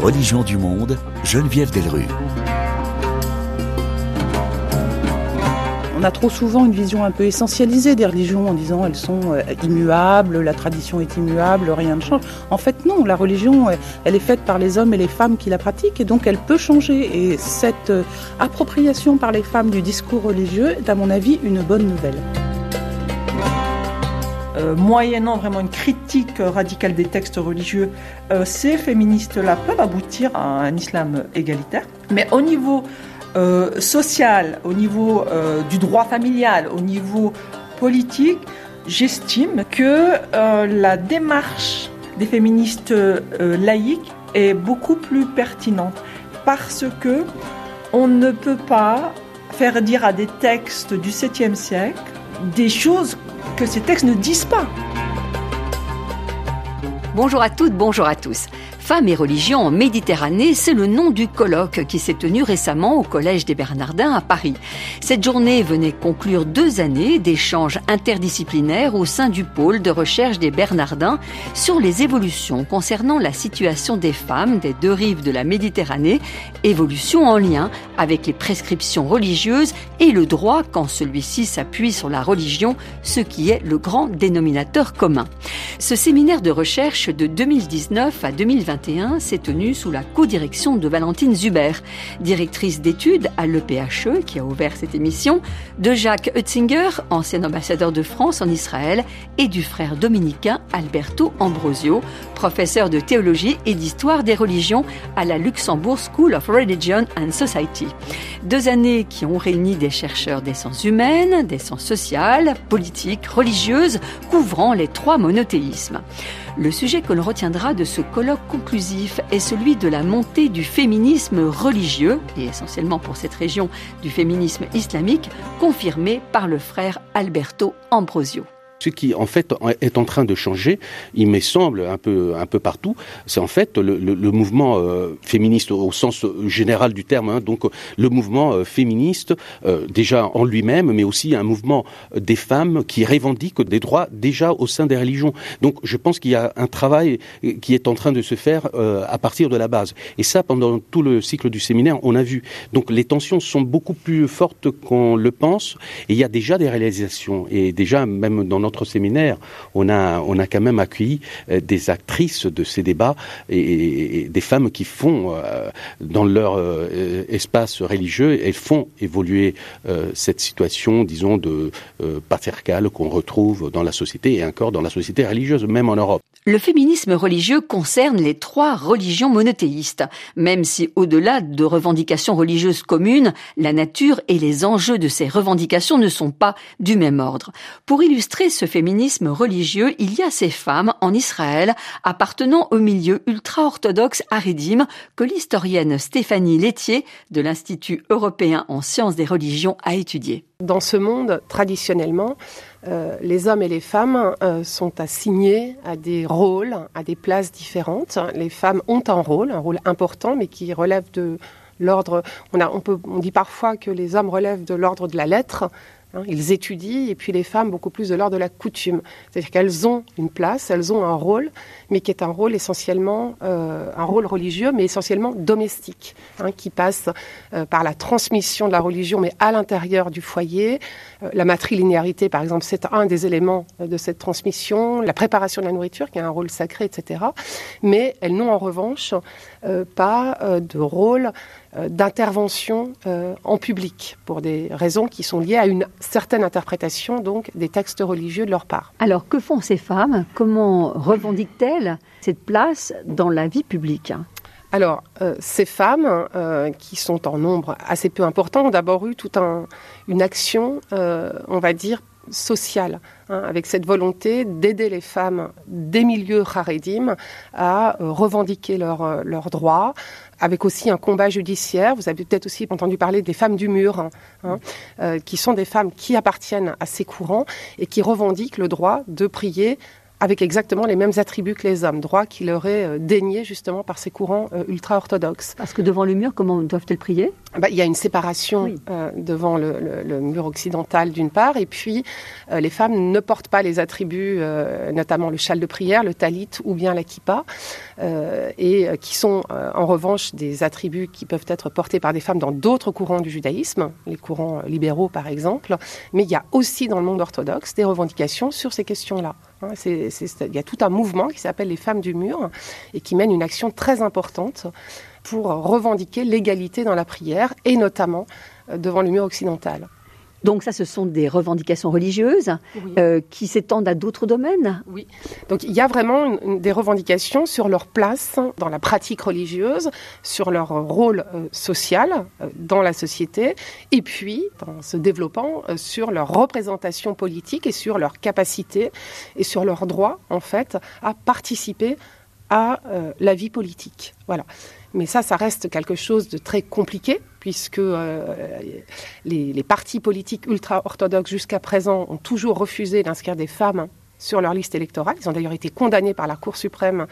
Religion du monde, Geneviève Delru. On a trop souvent une vision un peu essentialisée des religions en disant elles sont euh, immuables, la tradition est immuable, rien ne change. En fait, non, la religion, elle est faite par les hommes et les femmes qui la pratiquent et donc elle peut changer. Et cette euh, appropriation par les femmes du discours religieux est, à mon avis, une bonne nouvelle. Euh, moyennant vraiment une critique radicale des textes religieux, ces féministes-là peuvent aboutir à un islam égalitaire. Mais au niveau euh, social, au niveau euh, du droit familial, au niveau politique, j'estime que euh, la démarche des féministes laïques est beaucoup plus pertinente parce que on ne peut pas faire dire à des textes du 7e siècle des choses que ces textes ne disent pas. Bonjour à toutes, bonjour à tous. Femmes et religion en Méditerranée, c'est le nom du colloque qui s'est tenu récemment au Collège des Bernardins à Paris. Cette journée venait conclure deux années d'échanges interdisciplinaires au sein du pôle de recherche des Bernardins sur les évolutions concernant la situation des femmes des deux rives de la Méditerranée, évolutions en lien avec les prescriptions religieuses et le droit quand celui-ci s'appuie sur la religion, ce qui est le grand dénominateur commun. Ce séminaire de recherche de 2019 à 2021 s'est tenu sous la co-direction de Valentine Zuber, directrice d'études à l'EPHE qui a ouvert cette émission, de Jacques Hutzinger, ancien ambassadeur de France en Israël, et du frère dominicain Alberto Ambrosio, professeur de théologie et d'histoire des religions à la Luxembourg School of Religion and Society. Deux années qui ont réuni des chercheurs des sciences humaines, des sciences sociales, politiques, religieuses, couvrant les trois monothéismes. Le sujet que l'on retiendra de ce colloque conclusif est celui de la montée du féminisme religieux, et essentiellement pour cette région du féminisme islamique, confirmé par le frère Alberto Ambrosio. Ce qui, en fait, est en train de changer, il me semble, un peu, un peu partout, c'est en fait le, mouvement euh, féministe au sens général du terme, hein, donc le mouvement euh, féministe euh, déjà en lui-même, mais aussi un mouvement des femmes qui revendiquent des droits déjà au sein des religions. Donc je pense qu'il y a un travail qui est en train de se faire à partir de la base. Et ça, pendant tout le cycle du séminaire, on a vu. Donc les tensions sont beaucoup plus fortes qu'on le pense, et il y a déjà des réalisations, et déjà même dans notre séminaire, on a, on a quand même accueilli euh, des actrices de ces débats et, des femmes qui font, euh, dans leur euh, espace religieux, elles font évoluer cette situation, disons, de patriarcale qu'on retrouve dans la société et encore dans la société religieuse, même en Europe. Le féminisme religieux concerne les trois religions monothéistes, même si au-delà de revendications religieuses communes, la nature et les enjeux de ces revendications ne sont pas du même ordre. Pour illustrer ce féminisme religieux, il y a ces femmes en Israël appartenant au milieu ultra-orthodoxe Haredim que l'historienne Stéphanie Laitier de l'Institut européen en sciences des religions a étudié. Dans ce monde, traditionnellement, euh, les hommes et les femmes euh, sont assignés à des rôles, à des places différentes. Les femmes ont un rôle, un rôle important, mais qui relève de l'ordre. On, dit parfois que les hommes relèvent de l'ordre de la lettre, ils étudient, et puis les femmes beaucoup plus de l'ordre de la coutume. C'est-à-dire qu'elles ont une place, elles ont un rôle, mais qui est un rôle essentiellement, euh, un rôle religieux, mais essentiellement domestique, hein, qui passe euh, par la transmission de la religion, mais à l'intérieur du foyer. Euh, la matrilinéarité, par exemple, c'est un des éléments de cette transmission, la préparation de la nourriture, qui a un rôle sacré, etc. Mais elles n'ont en revanche pas de rôle d'intervention en public, pour des raisons qui sont liées à une certaine interprétation donc des textes religieux de leur part. Alors que font ces femmes? Comment revendiquent-elles cette place dans la vie publique? Alors, euh, ces femmes, euh, qui sont en nombre assez peu important, ont d'abord eu toute une action, euh, on va dire, hein, avec cette volonté d'aider les femmes des milieux haredim à revendiquer leurs droits, avec aussi un combat judiciaire. Vous avez peut-être aussi entendu parler des femmes du mur, hein, hein, euh, qui sont des femmes qui appartiennent à ces courants et qui revendiquent le droit de prier avec exactement les mêmes attributs que les hommes, droits qui leur est dénié justement par ces courants ultra-orthodoxes. Parce que devant le mur, comment doivent-elles prier? Bah, Il y a une séparation devant le, mur occidental d'une part, et puis les femmes ne portent pas les attributs, notamment le châle de prière, le talit ou bien la kippa, et qui sont en revanche des attributs qui peuvent être portés par des femmes dans d'autres courants du judaïsme, les courants libéraux par exemple, mais il y a aussi dans le monde orthodoxe des revendications sur ces questions-là. Hein, il y a tout un mouvement qui s'appelle les femmes du mur et qui mène une action très importante pour revendiquer l'égalité dans la prière et notamment euh, devant le mur occidental. Donc ça, ce sont des revendications religieuses euh, qui s'étendent à d'autres domaines Oui. Donc il y a vraiment des revendications sur leur place dans la pratique religieuse, sur leur rôle euh, social euh, dans la société, et puis, en se développant, sur leur représentation politique et sur leur capacité et sur leur droit, en fait, à participer à la vie politique. Voilà. Mais ça, ça reste quelque chose de très compliqué, puisque euh, les, partis politiques ultra-orthodoxes jusqu'à présent ont toujours refusé d'inscrire des femmes sur leur liste électorale. Ils ont d'ailleurs été condamnés par la Cour suprême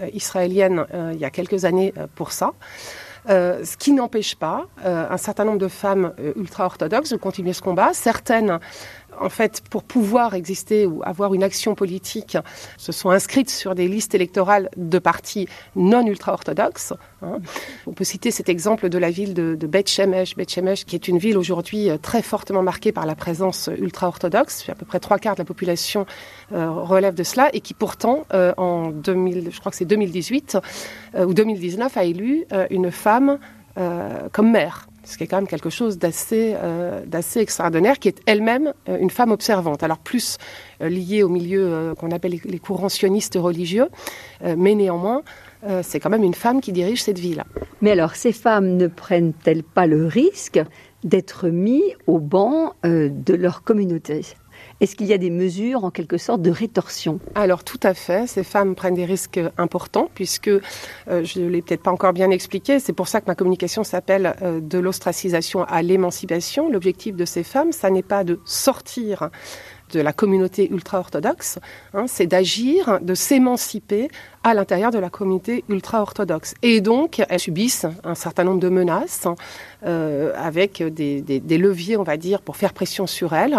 euh, israélienne euh, il y a quelques années pour ça. ce qui n'empêche pas un certain nombre de femmes ultra-orthodoxes de continuer ce combat. Certaines en fait, pour pouvoir exister ou avoir une action politique, se sont inscrites sur des listes électorales de partis non ultra-orthodoxes. Hein. On peut citer cet exemple de la ville de, de Beth Shemesh, qui est une ville aujourd'hui euh, très fortement marquée par la présence ultra-orthodoxe. À peu près trois quarts de la population euh, relève de cela et qui pourtant, euh, en 2000, je crois que c'est 2018 ou 2019, a élu une femme comme maire ce qui est quand même quelque chose d'assez euh, d'assez extraordinaire, qui est elle-même euh, une femme observante. Alors plus euh, liée au milieu qu'on appelle les, courants sionistes religieux, mais néanmoins, c'est quand même une femme qui dirige cette ville. Mais alors, ces femmes ne prennent-elles pas le risque d'être mises au banc de leur communauté? Est-ce qu'il y a des mesures en quelque sorte de rétorsion? Alors tout à fait, ces femmes prennent des risques importants puisque, euh, je ne l'ai peut-être pas encore bien expliqué, c'est pour ça que ma communication s'appelle euh, de l'ostracisation à l'émancipation. L'objectif de ces femmes, ça n'est pas de sortir de la communauté ultra-orthodoxe, hein, c'est d'agir, de s'émanciper à l'intérieur de la communauté ultra-orthodoxe. Et donc, elles subissent un certain nombre de menaces euh, avec des, des, leviers, on va dire, pour faire pression sur elles.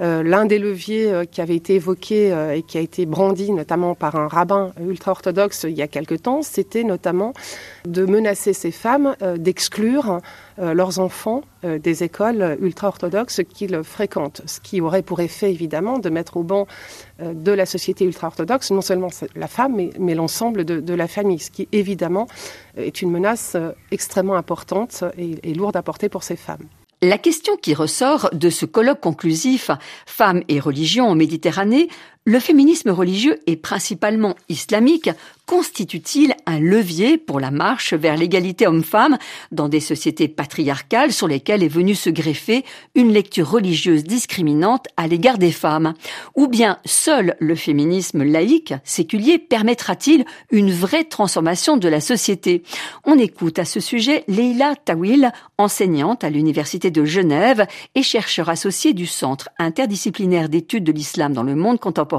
Euh, L'un des leviers euh, qui avait été évoqué et qui a été brandi notamment par un rabbin ultra-orthodoxe il y a quelque temps, c'était notamment de menacer ces femmes d'exclure leurs enfants des écoles ultra-orthodoxes qu'ils fréquentent, ce qui aurait pour effet évidemment de mettre au banc de la société ultra-orthodoxe non seulement la femme, mais, mais l'ensemble de, la famille, ce qui évidemment est une menace euh, extrêmement importante et, et lourde à porter pour ces femmes. La question qui ressort de ce colloque conclusif Femmes et religion en Méditerranée le féminisme religieux et principalement islamique constitue-t-il un levier pour la marche vers l'égalité homme-femme dans des sociétés patriarcales sur lesquelles est venue se greffer une lecture religieuse discriminante à l'égard des femmes? Ou bien seul le féminisme laïque, séculier, permettra-t-il une vraie transformation de la société? On écoute à ce sujet Leila Tawil, enseignante à l'Université de Genève et chercheur associé du Centre interdisciplinaire d'études de l'islam dans le monde contemporain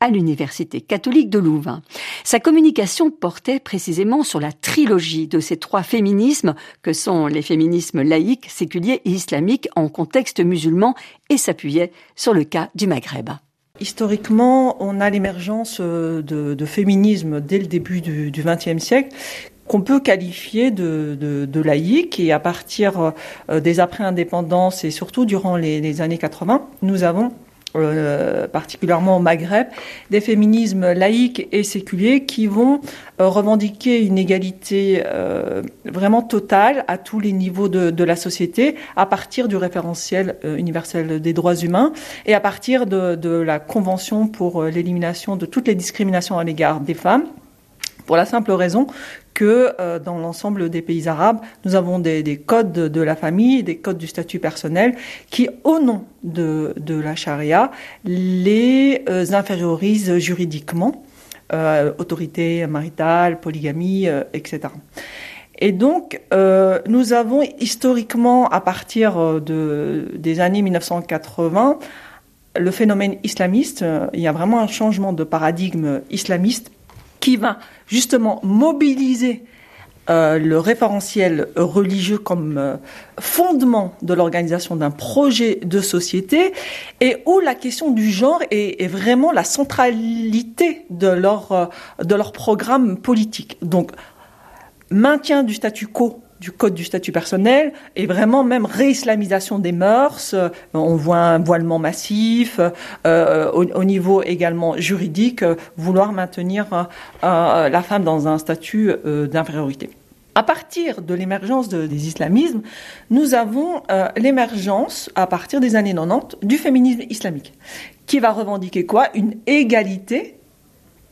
à l'Université catholique de Louvain. Sa communication portait précisément sur la trilogie de ces trois féminismes que sont les féminismes laïques, séculiers et islamiques en contexte musulman et s'appuyait sur le cas du Maghreb. Historiquement, on a l'émergence de, de, féminisme dès le début du XXe siècle qu'on peut qualifier de, de, laïque et à partir euh, des après-indépendances et surtout durant les années 80, nous avons euh, particulièrement au Maghreb, des féminismes laïques et séculiers qui vont euh, revendiquer une égalité euh, vraiment totale à tous les niveaux de, la société à partir du référentiel universel des droits humains et à partir de, de la Convention pour l'élimination de toutes les discriminations à l'égard des femmes pour la simple raison que euh, dans l'ensemble des pays arabes, nous avons des, des, codes de la famille, des codes du statut personnel qui, au nom de, la charia, les euh, infériorisent juridiquement, euh, autorité maritale, polygamie, etc. Et donc, nous avons historiquement, à partir de, des années 1980, le phénomène islamiste, il y a vraiment un changement de paradigme islamiste qui va justement mobiliser euh, le référentiel religieux comme euh, fondement de l'organisation d'un projet de société et où la question du genre est, vraiment la centralité leur, de leur programme politique. Donc, maintien du statu quo du code du statut personnel et vraiment même réislamisation des mœurs. Euh, on voit un voilement massif euh, au, niveau également juridique, euh, vouloir maintenir la femme dans un statut d'infériorité. À partir de l'émergence des islamismes, nous avons l'émergence, à partir des années 90, du féminisme islamique, qui va revendiquer quoi? Une égalité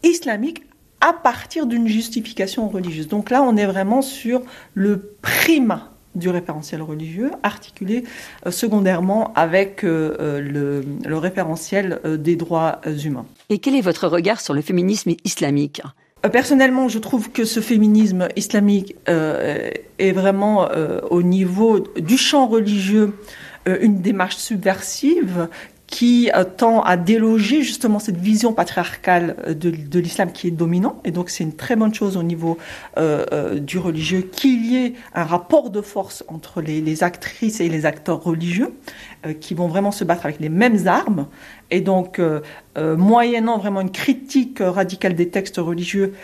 islamique à partir d'une justification religieuse. Donc là, on est vraiment sur le primat du référentiel religieux, articulé euh, secondairement avec euh, euh, le, référentiel des droits humains. Et quel est votre regard sur le féminisme islamique? Personnellement, je trouve que ce féminisme islamique est vraiment au niveau du champ religieux une démarche subversive qui euh, tend à déloger justement cette vision patriarcale euh, de, l'islam qui est dominant. Et donc c'est une très bonne chose au niveau euh, du religieux qu'il y ait un rapport de force entre les, actrices et les acteurs religieux qui vont vraiment se battre avec les mêmes armes. Et donc, moyennant vraiment une critique radicale des textes religieux,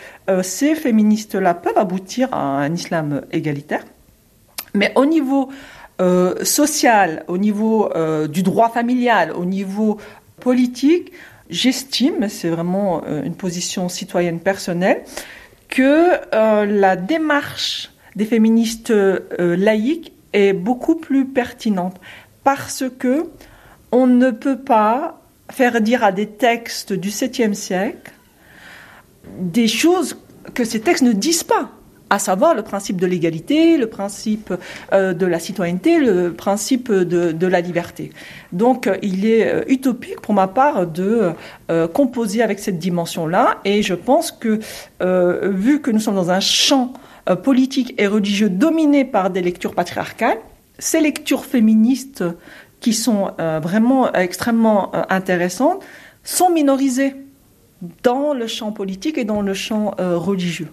ces féministes-là peuvent aboutir à un islam égalitaire. Mais au niveau euh, social, au niveau euh, du droit familial, au niveau politique, j'estime, c'est vraiment euh, une position citoyenne personnelle, que la démarche des féministes laïques est beaucoup plus pertinente parce que on ne peut pas faire dire à des textes du 7e siècle des choses que ces textes ne disent pas à savoir le principe de l'égalité, le principe euh, de la citoyenneté, le principe de, la liberté. Donc euh, il est euh, utopique pour ma part de composer avec cette dimension-là et je pense que vu que nous sommes dans un champ politique et religieux dominé par des lectures patriarcales, ces lectures féministes qui sont vraiment extrêmement intéressantes sont minorisées dans le champ politique et dans le champ religieux.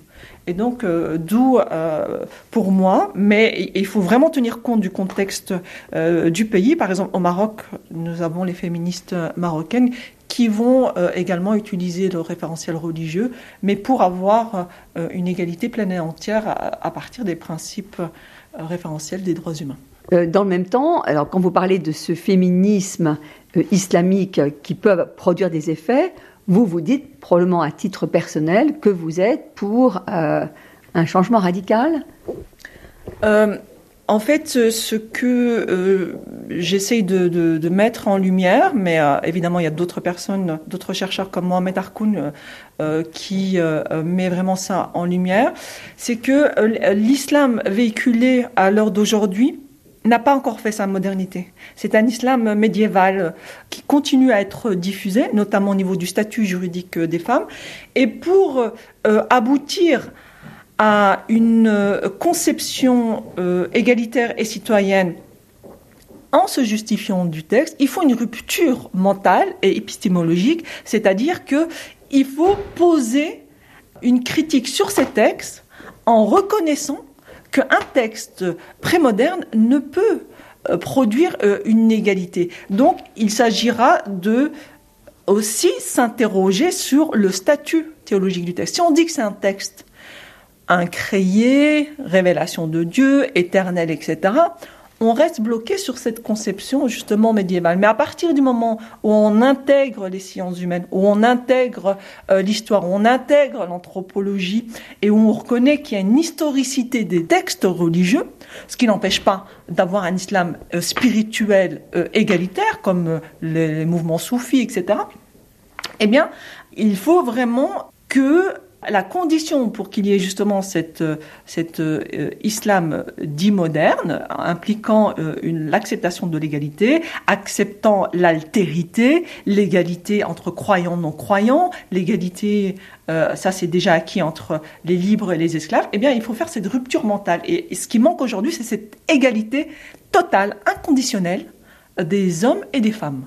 Et donc, euh, d'où euh, pour moi, mais il faut vraiment tenir compte du contexte euh, du pays. Par exemple, au Maroc, nous avons les féministes marocaines qui vont également utiliser le référentiel religieux, mais pour avoir une égalité pleine et entière à, partir des principes référentiels des droits humains. Dans le même temps, alors quand vous parlez de ce féminisme islamique qui peut produire des effets, vous vous dites probablement à titre personnel que vous êtes pour euh, un changement radical? Euh, En fait, ce que euh, j'essaye de, mettre en lumière, mais évidemment il y a d'autres personnes, d'autres chercheurs comme Mohamed Harkoun qui met vraiment ça en lumière, c'est que l'islam véhiculé à l'heure d'aujourd'hui n'a pas encore fait sa modernité. C'est un islam médiéval qui continue à être diffusé, notamment au niveau du statut juridique des femmes. Et pour euh, aboutir à une euh, conception euh, égalitaire et citoyenne en se justifiant du texte, il faut une rupture mentale et épistémologique, c'est-à-dire qu'il faut poser une critique sur ces textes en reconnaissant qu'un texte prémoderne ne peut euh, produire euh, une égalité. Donc, il s'agira de aussi s'interroger sur le statut théologique du texte. Si on dit que c'est un texte incréé, révélation de Dieu, éternel, etc., on reste bloqué sur cette conception justement médiévale. Mais à partir du moment où on intègre les sciences humaines, où on intègre euh, l'histoire, où on intègre l'anthropologie et où on reconnaît qu'il y a une historicité des textes religieux, ce qui n'empêche pas d'avoir un islam euh, spirituel euh, égalitaire comme les mouvements soufis, etc., eh bien, il faut vraiment que la condition pour qu'il y ait justement cette, cet euh, islam dit moderne, impliquant euh, l'acceptation de l'égalité, acceptant l'altérité, l'égalité entre croyants et non-croyants, l'égalité, euh, ça c'est déjà acquis entre les libres et les esclaves, eh bien il faut faire cette rupture mentale. Et, ce qui manque aujourd'hui, c'est cette égalité totale, inconditionnelle des hommes et des femmes.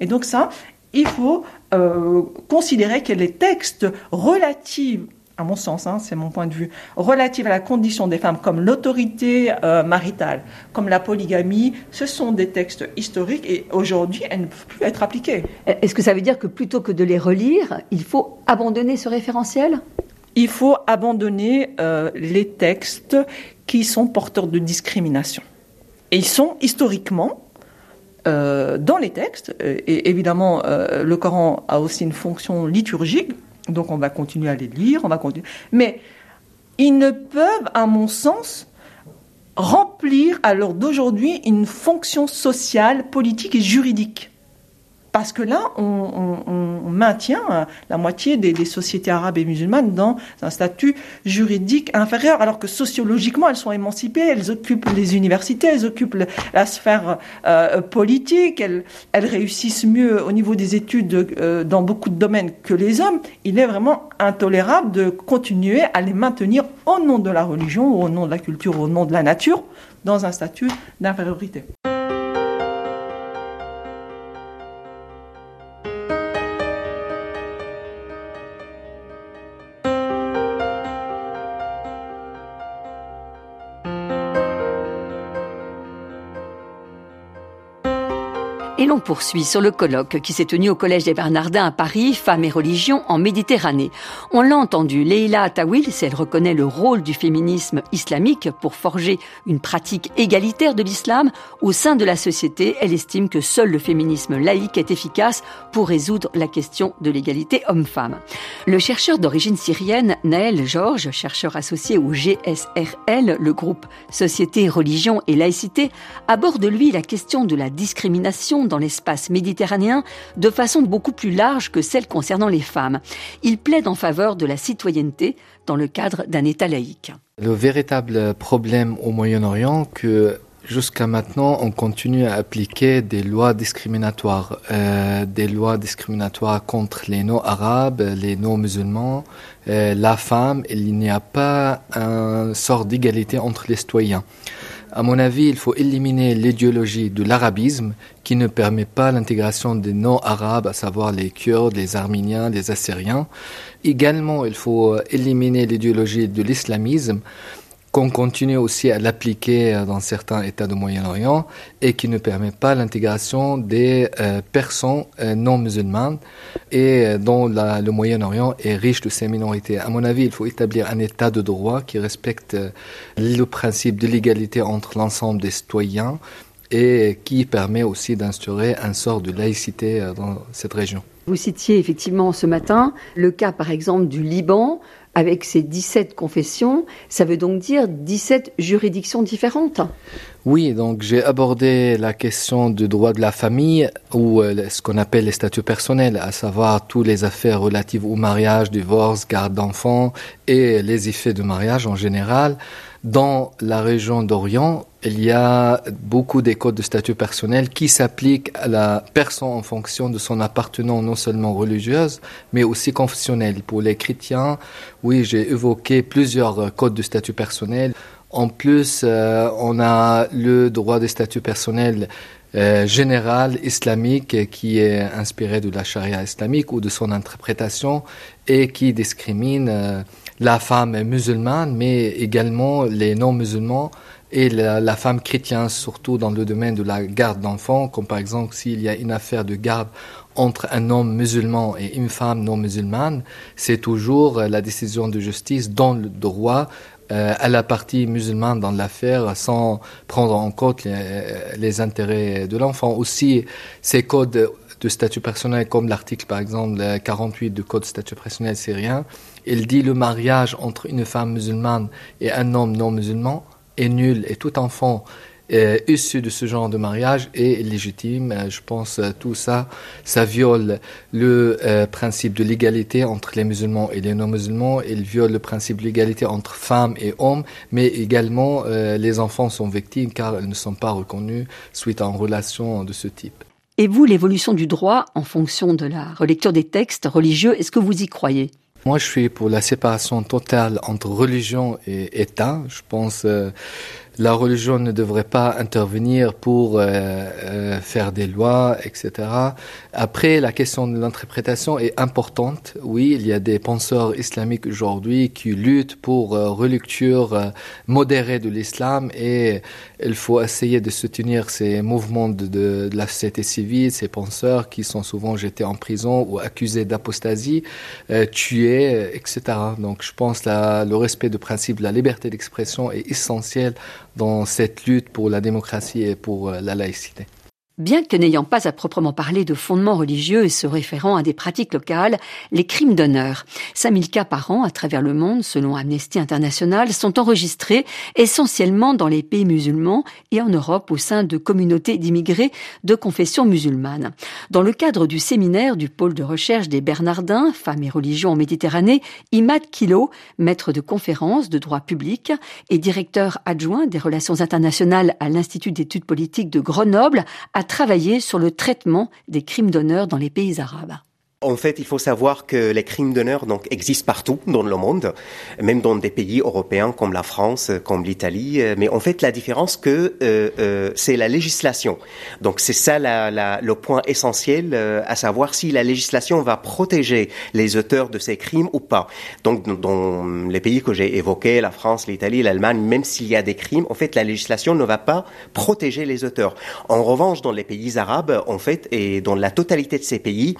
Et donc ça, il faut euh, considérer que les textes relatifs à mon sens, hein, c'est mon point de vue, relatifs à la condition des femmes, comme l'autorité euh, maritale, comme la polygamie, ce sont des textes historiques et aujourd'hui, elles ne peuvent plus être appliquées. Est-ce que ça veut dire que plutôt que de les relire, il faut abandonner ce référentiel? Il faut abandonner euh, les textes qui sont porteurs de discrimination. Et ils sont historiquement euh, dans les textes, euh, et évidemment, euh, le Coran a aussi une fonction liturgique, donc on va continuer à les lire, on va continuer. Mais ils ne peuvent, à mon sens, remplir à l'heure d'aujourd'hui une fonction sociale, politique et juridique. Parce que là, on, maintient euh, la moitié des, sociétés arabes et musulmanes dans un statut juridique inférieur, alors que sociologiquement, elles sont émancipées, elles occupent les universités, elles occupent la sphère euh, politique, elles, réussissent mieux au niveau des études euh, dans beaucoup de domaines que les hommes. Il est vraiment intolérable de continuer à les maintenir au nom de la religion, au nom de la culture, au nom de la nature, dans un statut d'infériorité. Poursuit sur le colloque qui s'est tenu au Collège des Bernardins à Paris, Femmes et religion en Méditerranée. On l'a entendu, Leila Attawil, si elle reconnaît le rôle du féminisme islamique pour forger une pratique égalitaire de l'islam, au sein de la société, elle estime que seul le féminisme laïque est efficace pour résoudre la question de l'égalité homme-femme. Le chercheur d'origine syrienne, Naël Georges, chercheur associé au GSRL, le groupe Société, Religion et Laïcité, aborde lui la question de la discrimination dans l'espace méditerranéen de façon beaucoup plus large que celle concernant les femmes. Il plaide en faveur de la citoyenneté dans le cadre d'un État laïque. Le véritable problème au Moyen-Orient, que jusqu'à maintenant, on continue à appliquer des lois discriminatoires, euh, des lois discriminatoires contre les non-arabes, les non-musulmans, euh, la femme. Il n'y a pas un sort d'égalité entre les citoyens. À mon avis, il faut éliminer l'idéologie de l'arabisme qui ne permet pas l'intégration des non-arabes, à savoir les Kurdes, les Arméniens, les Assyriens. Également, il faut éliminer l'idéologie de l'islamisme qu'on continue aussi à l'appliquer dans certains États du Moyen-Orient et qui ne permet pas l'intégration des euh, personnes euh, non musulmanes et euh, dont le Moyen-Orient est riche de ces minorités. À mon avis, il faut établir un État de droit qui respecte le principe de l'égalité entre l'ensemble des citoyens et qui permet aussi d'instaurer un sort de laïcité dans cette région. Vous citiez effectivement ce matin le cas par exemple du Liban avec ces 17 confessions, ça veut donc dire 17 juridictions différentes Oui, donc j'ai abordé la question du droit de la famille ou euh, ce qu'on appelle les statuts personnels, à savoir toutes les affaires relatives au mariage, divorce, garde d'enfants et les effets de mariage en général. Dans la région d'Orient, il y a beaucoup des codes de statut personnel qui s'appliquent à la personne en fonction de son appartenance non seulement religieuse, mais aussi confessionnelle. Pour les chrétiens, oui, j'ai évoqué plusieurs codes de statut personnel. En plus, euh, on a le droit de statut personnel euh, général islamique qui est inspiré de la charia islamique ou de son interprétation et qui discrimine euh, la femme musulmane, mais également les non-musulmans et la, femme chrétienne, surtout dans le domaine de la garde d'enfants, comme par exemple s'il y a une affaire de garde entre un homme musulman et une femme non musulmane, c'est toujours la décision de justice dans le droit euh, à la partie musulmane dans l'affaire sans prendre en compte les, intérêts de l'enfant. Aussi, ces codes de statut personnel, comme l'article par exemple 48 du code de statut personnel syrien, il dit le mariage entre une femme musulmane et un homme non musulman est nul et tout enfant euh, issu de ce genre de mariage est légitime. Euh, je pense euh, tout ça, ça viole le principe de l'égalité entre les musulmans et les non-musulmans. Il viole le principe de l'égalité entre femmes et hommes, mais également les enfants sont victimes car ils ne sont pas reconnus suite à une relation de ce type. Et vous, l'évolution du droit en fonction de la relecture des textes religieux, est-ce que vous y croyez? Moi, je suis pour la séparation totale entre religion et État. Je pense euh, la religion ne devrait pas intervenir pour euh, euh, faire des lois, etc. Après, la question de l'interprétation est importante. Oui, il y a des penseurs islamiques aujourd'hui qui luttent pour euh, relecture modérée de l'islam et il faut essayer de soutenir ces mouvements de, de, la société civile, ces penseurs qui sont souvent jetés en prison ou accusés d'apostasie, tués, etc. Donc, je pense que le respect du principe de la liberté d'expression est essentiel dans cette lutte pour la démocratie et pour euh, la laïcité. Bien que n'ayant pas à proprement parler de fondements religieux et se référant à des pratiques locales, les crimes d'honneur, 5000 cas par an à travers le monde, selon Amnesty International, sont enregistrés essentiellement dans les pays musulmans et en Europe au sein de communautés d'immigrés de confession musulmane. Dans le cadre du séminaire du pôle de recherche des Bernardins, Femmes et religions en Méditerranée, Imad Kilo, maître de conférences de droit public et directeur adjoint des relations internationales à l'Institut d'études politiques de Grenoble, a travailler sur le traitement des crimes d'honneur dans les pays arabes. En fait, il faut savoir que les crimes d'honneur donc existent partout dans le monde, même dans des pays européens comme la France, comme l'Italie. Mais en fait, la différence que euh, euh, c'est la législation. Donc c'est ça la, la, le point essentiel, euh, à savoir si la législation va protéger les auteurs de ces crimes ou pas. Donc dans les pays que j'ai évoqués, la France, l'Italie, l'Allemagne, même s'il y a des crimes, en fait, la législation ne va pas protéger les auteurs. En revanche, dans les pays arabes, en fait, et dans la totalité de ces pays,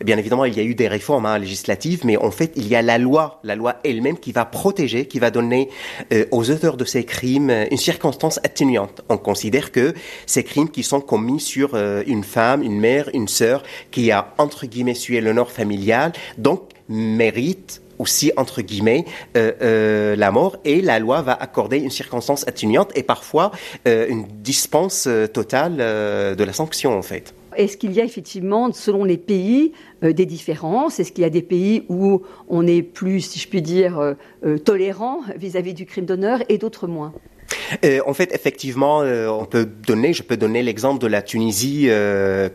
eh bien évidemment, il y a eu des réformes hein, législatives, mais en fait, il y a la loi, la loi elle-même qui va protéger, qui va donner euh, aux auteurs de ces crimes euh, une circonstance atténuante. On considère que ces crimes qui sont commis sur euh, une femme, une mère, une sœur, qui a entre guillemets sué l'honneur familial, donc mérite aussi entre guillemets la mort et la loi va accorder une circonstance atténuante et parfois une dispense totale de la sanction en fait. Est-ce qu'il y a effectivement, selon les pays, euh, des différences? Est-ce qu'il y a des pays où on est plus, si je puis dire, euh, euh, tolérant vis-à-vis du crime d'honneur et d'autres moins? En fait, effectivement, on peut donner, je peux donner l'exemple de la Tunisie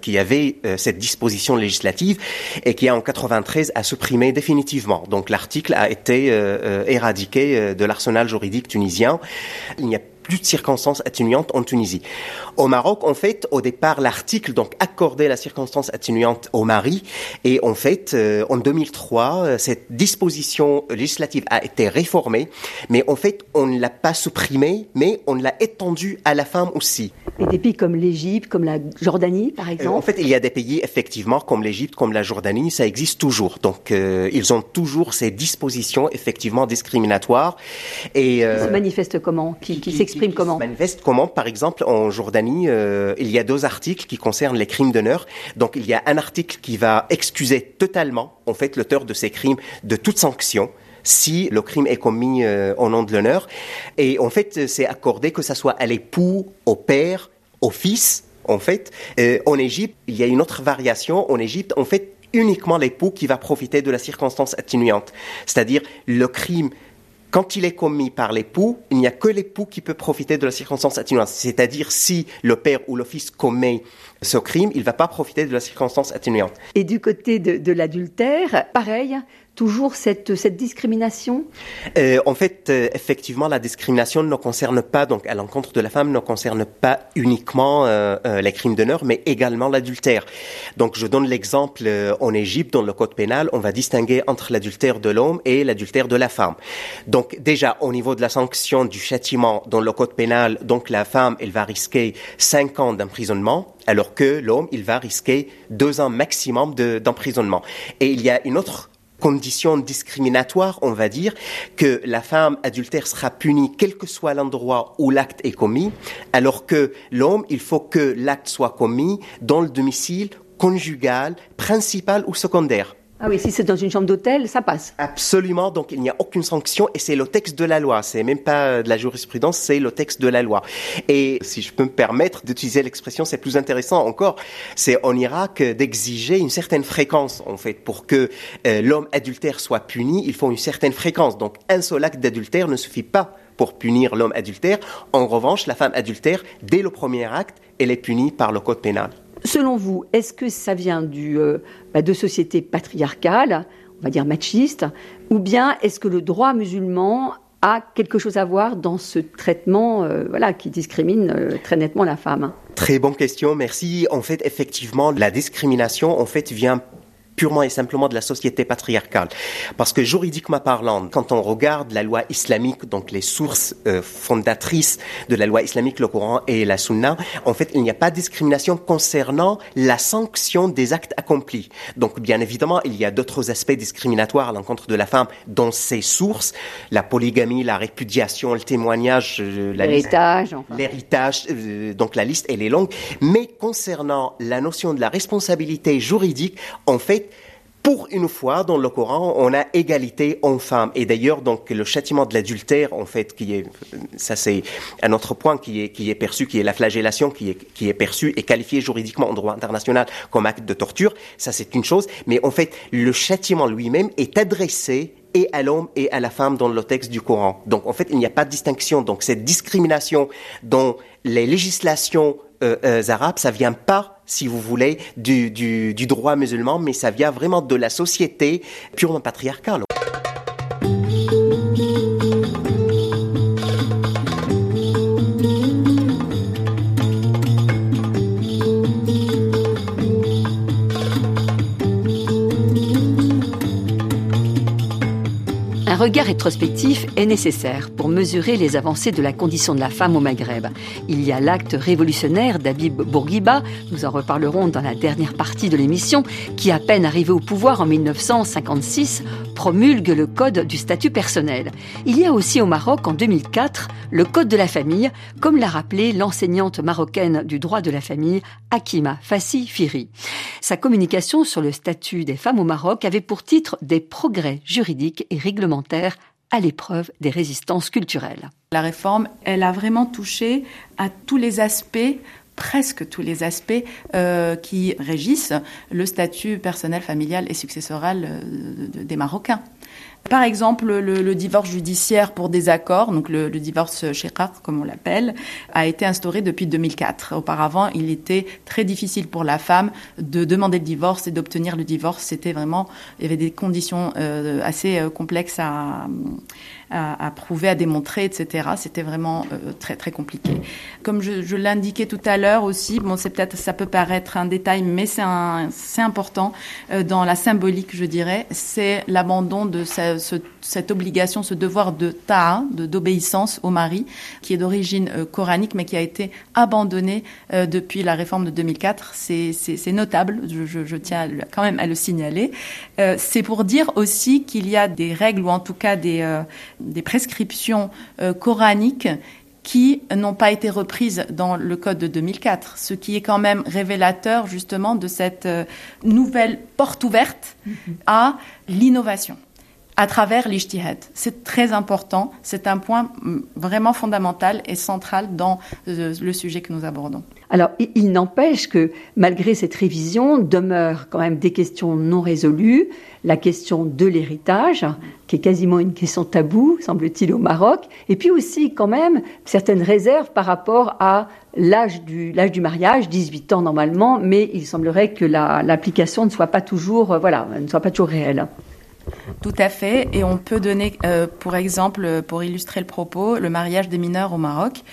qui avait cette disposition législative et qui en 93 a supprimé définitivement. Donc l'article a été éradiqué de l'arsenal juridique tunisien. Il n'y a plus de circonstances atténuantes en Tunisie. Au Maroc, en fait, au départ, l'article donc accordait la circonstance atténuante au mari, et en fait, euh, en 2003, euh, cette disposition législative a été réformée, mais en fait, on ne l'a pas supprimée, mais on l'a étendue à la femme aussi. Et des pays comme l'Égypte, comme la Jordanie, par euh, exemple. en fait, il y a des pays effectivement comme l'Égypte, comme la Jordanie, ça existe toujours. Donc, ils ont toujours ces dispositions effectivement discriminatoires et qui se manifestent comment, qui, qui s'expriment comment se manifeste comment Par exemple, en Jordanie, euh, il y a deux articles qui concernent les crimes d'honneur. Donc, il y a un article qui va excuser totalement, en fait, l'auteur de ces crimes de toute sanction si le crime est commis euh, au nom de l'honneur. Et en fait, c'est accordé que ça soit à l'époux, au père, au fils. En fait, euh, en Égypte, il y a une autre variation. En Égypte, en fait, uniquement l'époux qui va profiter de la circonstance atténuante. C'est-à-dire, le crime quand il est commis par l'époux, il n'y a que l'époux qui peut profiter de la circonstance atténuante. C'est-à-dire si le père ou le fils commet ce crime, il ne va pas profiter de la circonstance atténuante. Et du côté de, l'adultère, pareil, toujours cette, discrimination? Euh, En fait, euh, effectivement, la discrimination ne concerne pas, donc à l'encontre de la femme, ne concerne pas uniquement euh, les crimes d'honneur, mais également l'adultère. Donc, je donne l'exemple en Égypte, dans le code pénal, on va distinguer entre l'adultère de l'homme et l'adultère de la femme. Donc, déjà, au niveau de la sanction du châtiment dans le code pénal, donc la femme, elle va risquer cinq ans d'emprisonnement, alors que l'homme, il va risquer deux ans maximum d'emprisonnement. et il y a une autre condition discriminatoire, on va dire, que la femme adultère sera punie quel que soit l'endroit où l'acte est commis, alors que l'homme, il faut que l'acte soit commis dans le domicile conjugal, principal ou secondaire. Ah oui, si c'est dans une chambre d'hôtel, ça passe. Absolument, donc il n'y a aucune sanction et c'est le texte de la loi. C'est même pas de la jurisprudence, c'est le texte de la loi. Et si je peux me permettre d'utiliser l'expression, c'est plus intéressant encore, c'est en Irak d'exiger une certaine fréquence en fait pour que euh, l'homme adultère soit puni. Il faut une certaine fréquence. Donc un seul acte d'adultère ne suffit pas pour punir l'homme adultère. En revanche, la femme adultère, dès le premier acte, elle est punie par le code pénal. Selon vous, est-ce que ça vient euh, bah, de sociétés patriarcales, on va dire machistes, ou bien est-ce que le droit musulman a quelque chose à voir dans ce traitement euh, voilà, qui discrimine euh, très nettement la femme? Très bonne question, merci. En fait, effectivement, la discrimination, en fait, vient purement et simplement de la société patriarcale. Parce que juridiquement parlant, quand on regarde la loi islamique, donc les sources euh, fondatrices de la loi islamique, le Coran et la Sunna, en fait, il n'y a pas de discrimination concernant la sanction des actes accomplis. Donc, bien évidemment, il y a d'autres aspects discriminatoires à l'encontre de la femme dans ces sources, la polygamie, la répudiation, le témoignage, euh, l'héritage, l'héritage, euh, donc la liste elle est longue. Mais concernant la notion de la responsabilité juridique, en fait, pour une fois, dans le Coran, on a égalité homme-femme. Et d'ailleurs, donc, le châtiment de l'adultère, en fait, qui est, ça c'est un autre point qui est, qui est perçu, qui est la flagellation, qui est, qui est perçu et qualifié juridiquement en droit international comme acte de torture. Ça, c'est une chose. Mais en fait, le châtiment lui-même est adressé et à l'homme et à la femme dans le texte du Coran. Donc, en fait, il n'y a pas de distinction. Donc, cette discrimination dans les législations euh, euh, arabes, ça vient pas, si vous voulez, du, droit musulman, mais ça vient vraiment de la société purement patriarcale. Regard rétrospectif est nécessaire pour mesurer les avancées de la condition de la femme au Maghreb. Il y a l'acte révolutionnaire d'Abib Bourguiba, nous en reparlerons dans la dernière partie de l'émission, qui à peine arrivé au pouvoir en 1956 promulgue le code du statut personnel. Il y a aussi au Maroc en 2004 le code de la famille, comme l'a rappelé l'enseignante marocaine du droit de la famille Hakima Fassi Firi. Sa communication sur le statut des femmes au Maroc avait pour titre des progrès juridiques et réglementaires à l'épreuve des résistances culturelles. La réforme, elle a vraiment touché à tous les aspects presque tous les aspects euh, qui régissent le statut personnel, familial et successoral euh, des Marocains. Par exemple, le, divorce judiciaire pour désaccord, donc le, divorce shekar, comme on l'appelle, a été instauré depuis 2004. Auparavant, il était très difficile pour la femme de demander le divorce et d'obtenir le divorce. C'était vraiment, il y avait des conditions euh, assez euh, complexes à, à, prouver, à démontrer, etc. C'était vraiment euh, très très compliqué. Comme je, je l'indiquais tout à l'heure aussi, bon, c'est peut-être, ça peut paraître un détail, mais c'est c'est important dans la symbolique, je dirais, c'est l'abandon de ce, cette obligation, ce devoir de ta'a, d'obéissance au mari, qui est d'origine euh, coranique, mais qui a été abandonné euh, depuis la réforme de 2004. C'est notable, je, je, tiens quand même à le signaler. Euh, c'est pour dire aussi qu'il y a des règles, ou en tout cas des, des prescriptions coraniques qui n'ont pas été reprises dans le code de 2004, ce qui est quand même révélateur justement de cette nouvelle porte ouverte mm-hmm. à l'innovation à travers l'ijtihad. C'est très important, c'est un point mm, vraiment fondamental et central dans euh, le sujet que nous abordons. Alors, il n'empêche que malgré cette révision, demeurent quand même des questions non résolues. La question de l'héritage, qui est quasiment une question taboue, semble-t-il, au Maroc. Et puis aussi, quand même, certaines réserves par rapport à l'âge du, mariage, 18 ans normalement, mais il semblerait que l'application ne soit pas toujours, euh, voilà, ne soit pas toujours réelle. Tout à fait. Et on peut donner, euh, pour exemple, pour illustrer le propos, le mariage des mineurs au Maroc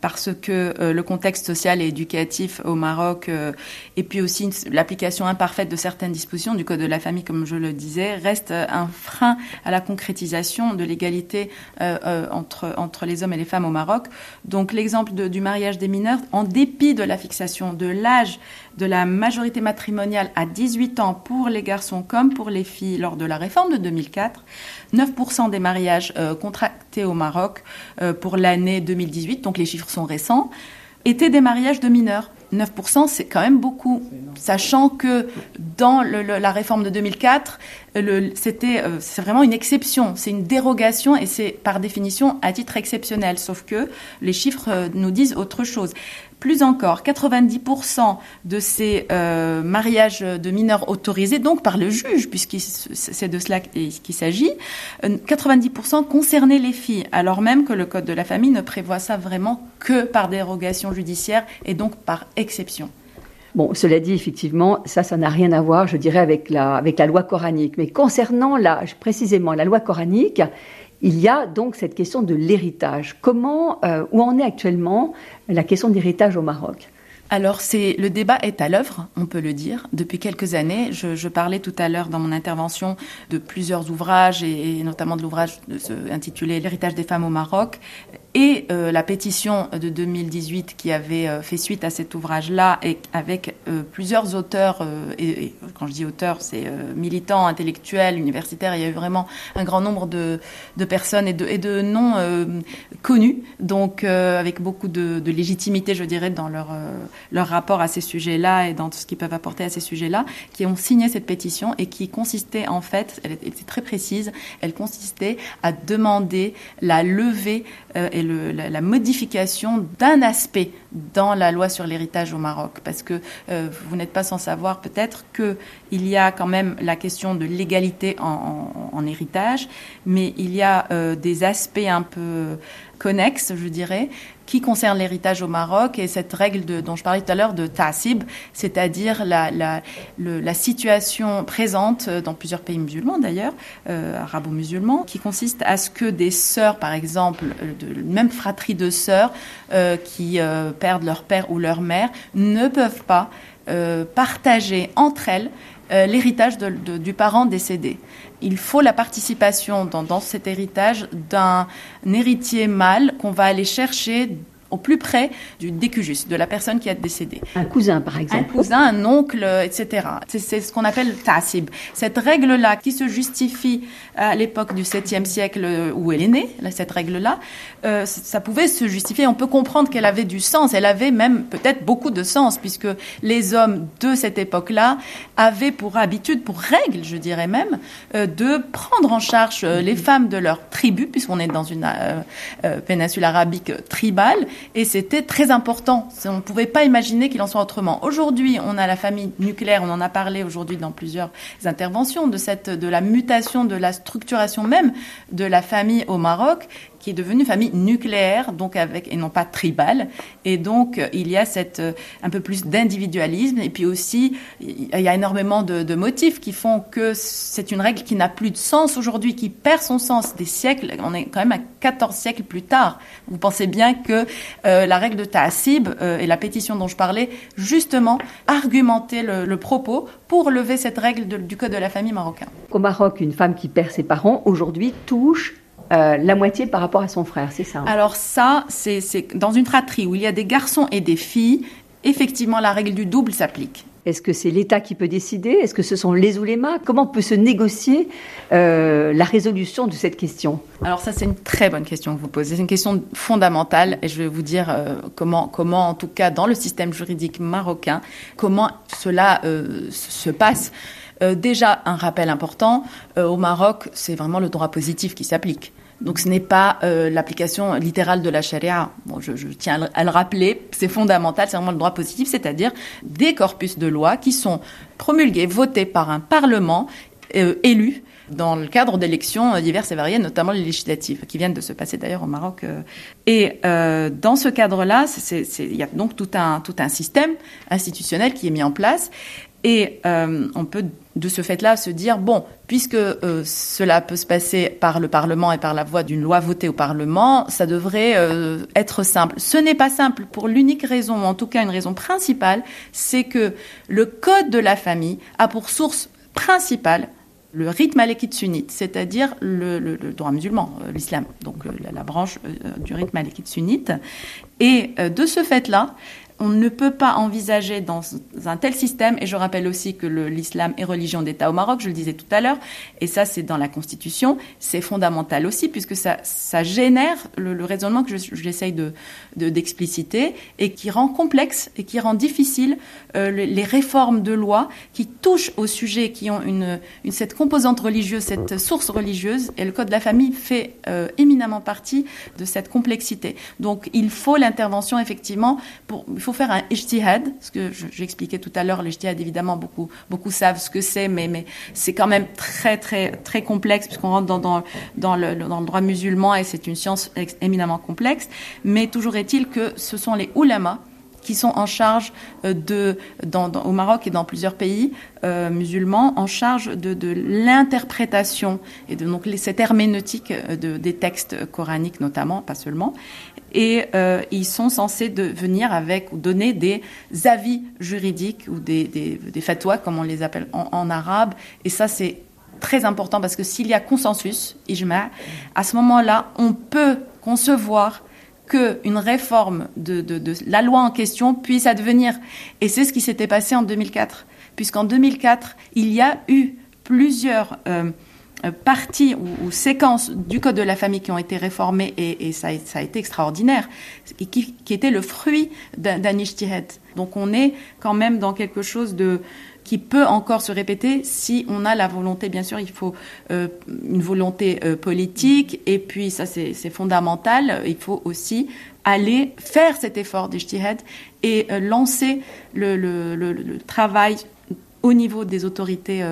parce que euh, le contexte social et éducatif au Maroc euh, et puis aussi l'application imparfaite de certaines dispositions du Code de la famille, comme je le disais, reste un frein à la concrétisation de l'égalité entre, entre les hommes et les femmes au Maroc. Donc l'exemple du mariage des mineurs, en dépit de la fixation de l'âge de la majorité matrimoniale à 18 ans pour les garçons comme pour les filles lors de la réforme de 2004. 9% des mariages euh, contractés au Maroc euh, pour l'année 2018, donc les chiffres sont récents, étaient des mariages de mineurs. 9%, c'est quand même beaucoup, sachant que dans la réforme de 2004, c'était euh, c'est vraiment une exception, c'est une dérogation et c'est par définition à titre exceptionnel. Sauf que les chiffres nous disent autre chose. Plus encore, 90% de ces euh, mariages de mineurs autorisés, donc par le juge, puisque c'est de cela qu'il s'agit, 90% euh, concernaient les filles, alors même que le Code de la famille ne prévoit ça vraiment que par dérogation judiciaire et donc par exception. Bon, cela dit, effectivement, ça, ça n'a rien à voir, je dirais, avec la, avec la loi coranique. Mais concernant la, précisément la loi coranique, il y a donc cette question de l'héritage. Comment, euh, où en est actuellement la question de l'héritage au Maroc? Alors, le débat est à l'œuvre, on peut le dire, depuis quelques années. Je, je parlais tout à l'heure dans mon intervention de plusieurs ouvrages et, notamment de l'ouvrage intitulé L'héritage des femmes au Maroc et euh, la pétition de 2018 qui avait euh, fait suite à cet ouvrage-là et avec euh, plusieurs auteurs et, et, quand je dis auteurs, c'est militants, intellectuels, universitaires. Il y a eu vraiment un grand nombre de, de personnes et de, et de noms connus, donc avec beaucoup de, de, légitimité, je dirais, dans leur leur rapport à ces sujets-là et dans ce qu'ils peuvent apporter à ces sujets-là, qui ont signé cette pétition et qui consistait en fait, elle était très précise, elle consistait à demander la levée euh, la, modification d'un aspect dans la loi sur l'héritage au Maroc, parce que euh, vous n'êtes pas sans savoir peut-être que il y a quand même la question de l'égalité en, héritage, mais il y a euh, des aspects un peu connexes, je dirais, qui concerne l'héritage au Maroc et cette règle dont je parlais tout à l'heure de tassib, c'est-à-dire la, situation présente dans plusieurs pays musulmans d'ailleurs, euh, arabo-musulmans, qui consiste à ce que des sœurs, par exemple, de même fratrie de sœurs euh, qui euh, perdent leur père ou leur mère, ne peuvent pas euh, partager entre elles euh, l'héritage du parent décédé. Il faut la participation dans, cet héritage d'un héritier mâle qu'on va aller chercher au plus près du décujus, de la personne qui a décédé. Un cousin, par exemple. Un cousin, un oncle, etc. C'est ce qu'on appelle tasib. Cette règle-là, qui se justifie à l'époque du 7e siècle où elle est née, cette règle-là, euh, ça pouvait se justifier. On peut comprendre qu'elle avait du sens. Elle avait même peut-être beaucoup de sens, puisque les hommes de cette époque-là avaient pour habitude, pour règle, je dirais même, euh, de prendre en charge euh, les femmes de leur tribu, puisqu'on est dans une euh, euh, péninsule arabique tribale, et c'était très important. On ne pouvait pas imaginer qu'il en soit autrement. Aujourd'hui, on a la famille nucléaire, on en a parlé aujourd'hui dans plusieurs interventions, de, cette, de la mutation, de la structuration même de la famille au Maroc, qui est devenue famille nucléaire, donc avec et non pas tribale. Et donc il y a cette euh, un peu plus d'individualisme. Et puis aussi il y a énormément de, motifs qui font que c'est une règle qui n'a plus de sens aujourd'hui, qui perd son sens des siècles. On est quand même à 14 siècles plus tard. Vous pensez bien que euh, la règle de Tassib euh, et la pétition dont je parlais justement argumentaient le, propos pour lever cette règle du code de la famille marocain. Au Maroc, une femme qui perd ses parents aujourd'hui touche euh, la moitié par rapport à son frère, c'est ça hein? Alors ça, c'est dans une fratrie où il y a des garçons et des filles, effectivement la règle du double s'applique. Est-ce que c'est l'État qui peut décider? Est-ce que ce sont les oulémas Comment peut se négocier euh, la résolution de cette question? Alors ça, c'est une très bonne question que vous posez. C'est une question fondamentale et je vais vous dire euh, comment, comment, en tout cas, dans le système juridique marocain, comment cela euh, se passe. Déjà, un rappel important, au Maroc, c'est vraiment le droit positif qui s'applique. Donc ce n'est pas euh, l'application littérale de la charia. Bon, je, tiens à le rappeler, c'est fondamental, c'est vraiment le droit positif, c'est-à-dire des corpus de lois qui sont promulgués, votés par un parlement euh, élu dans le cadre d'élections diverses et variées, notamment les législatives, qui viennent de se passer d'ailleurs au Maroc. Et euh, dans ce cadre-là, il y a donc tout un système institutionnel qui est mis en place. Et euh, on peut de ce fait-là se dire bon, puisque euh, cela peut se passer par le Parlement et par la voie d'une loi votée au Parlement, ça devrait euh, être simple. Ce n'est pas simple pour l'unique raison, ou en tout cas une raison principale, c'est que le code de la famille a pour source principale le rite malékite sunnite, c'est-à-dire le, droit musulman, l'islam, donc la, branche du rite malékite sunnite. Et de ce fait-là, on ne peut pas envisager dans un tel système, et je rappelle aussi que l'islam est religion d'État au Maroc, je le disais tout à l'heure, et ça c'est dans la Constitution, c'est fondamental aussi, puisque ça, génère le, raisonnement que j'essaye de, d'expliciter, de, et qui rend complexe et qui rend difficile euh, les, réformes de loi qui touchent aux sujets qui ont une, cette composante religieuse, cette source religieuse, et le Code de la famille fait euh, éminemment partie de cette complexité. Donc il faut l'intervention effectivement, pour, faire un ijtihad, ce que j'expliquais tout à l'heure, l'ijtihad évidemment beaucoup beaucoup savent ce que c'est, mais mais c'est quand même très très très complexe puisqu'on rentre dans dans dans le, dans le droit musulman et c'est une science éminemment complexe. Mais toujours est-il que ce sont les ulamas qui sont en charge de, au Maroc et dans plusieurs pays musulmans, en charge de, l'interprétation et de donc cette herméneutique des textes coraniques notamment, pas seulement et euh, ils sont censés de venir avec ou donner des avis juridiques ou des, des, fatwas, comme on les appelle en, arabe. Et ça, c'est très important parce que s'il y a consensus, ijma, à ce moment-là, on peut concevoir qu'une réforme de, de, de, la loi en question puisse advenir. Et c'est ce qui s'était passé en 2004, puisqu'en 2004, il y a eu plusieurs... Euh, parties ou, séquences du Code de la famille qui ont été réformées et, ça, a été extraordinaire, et qui, était le fruit d'un ijtihad. Donc on est quand même dans quelque chose de qui peut encore se répéter si on a la volonté, bien sûr, il faut euh, une volonté euh, politique, et puis ça c'est fondamental, il faut aussi aller faire cet effort d'ijtihad et lancer le, travail au niveau des autorités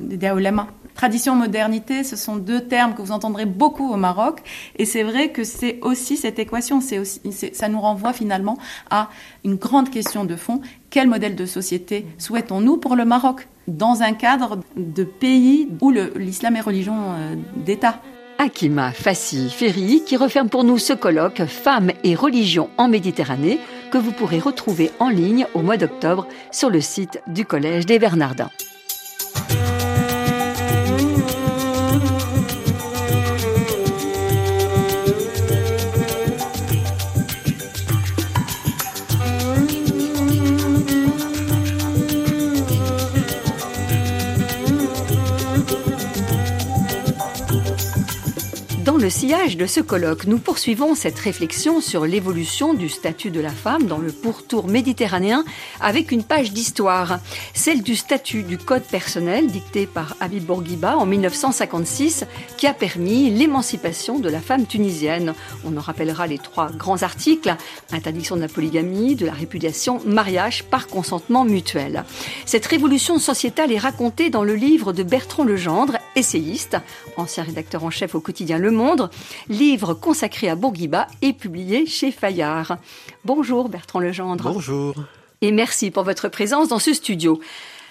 des ulama. Tradition, modernité, ce sont deux termes que vous entendrez beaucoup au Maroc. Et c'est vrai que c'est aussi cette équation, c'est aussi, ça nous renvoie finalement à une grande question de fond. Quel modèle de société souhaitons-nous pour le Maroc dans un cadre de pays où l'islam est religion euh, d'État? Akima Fassi Ferri qui referme pour nous ce colloque Femmes et religion en Méditerranée que vous pourrez retrouver en ligne au mois d'octobre sur le site du Collège des Bernardins. Le sillage de ce colloque, nous poursuivons cette réflexion sur l'évolution du statut de la femme dans le pourtour méditerranéen avec une page d'histoire, celle du statut du code personnel dicté par Habib Bourguiba en 1956 qui a permis l'émancipation de la femme tunisienne. On en rappellera les trois grands articles, interdiction de la polygamie, de la répudiation, mariage par consentement mutuel. Cette révolution sociétale est racontée dans le livre de Bertrand Legendre, essayiste, ancien rédacteur en chef au quotidien Le Monde, livre consacré à Bourguiba et publié chez Fayard. Bonjour Bertrand Legendre. Bonjour. Et merci pour votre présence dans ce studio.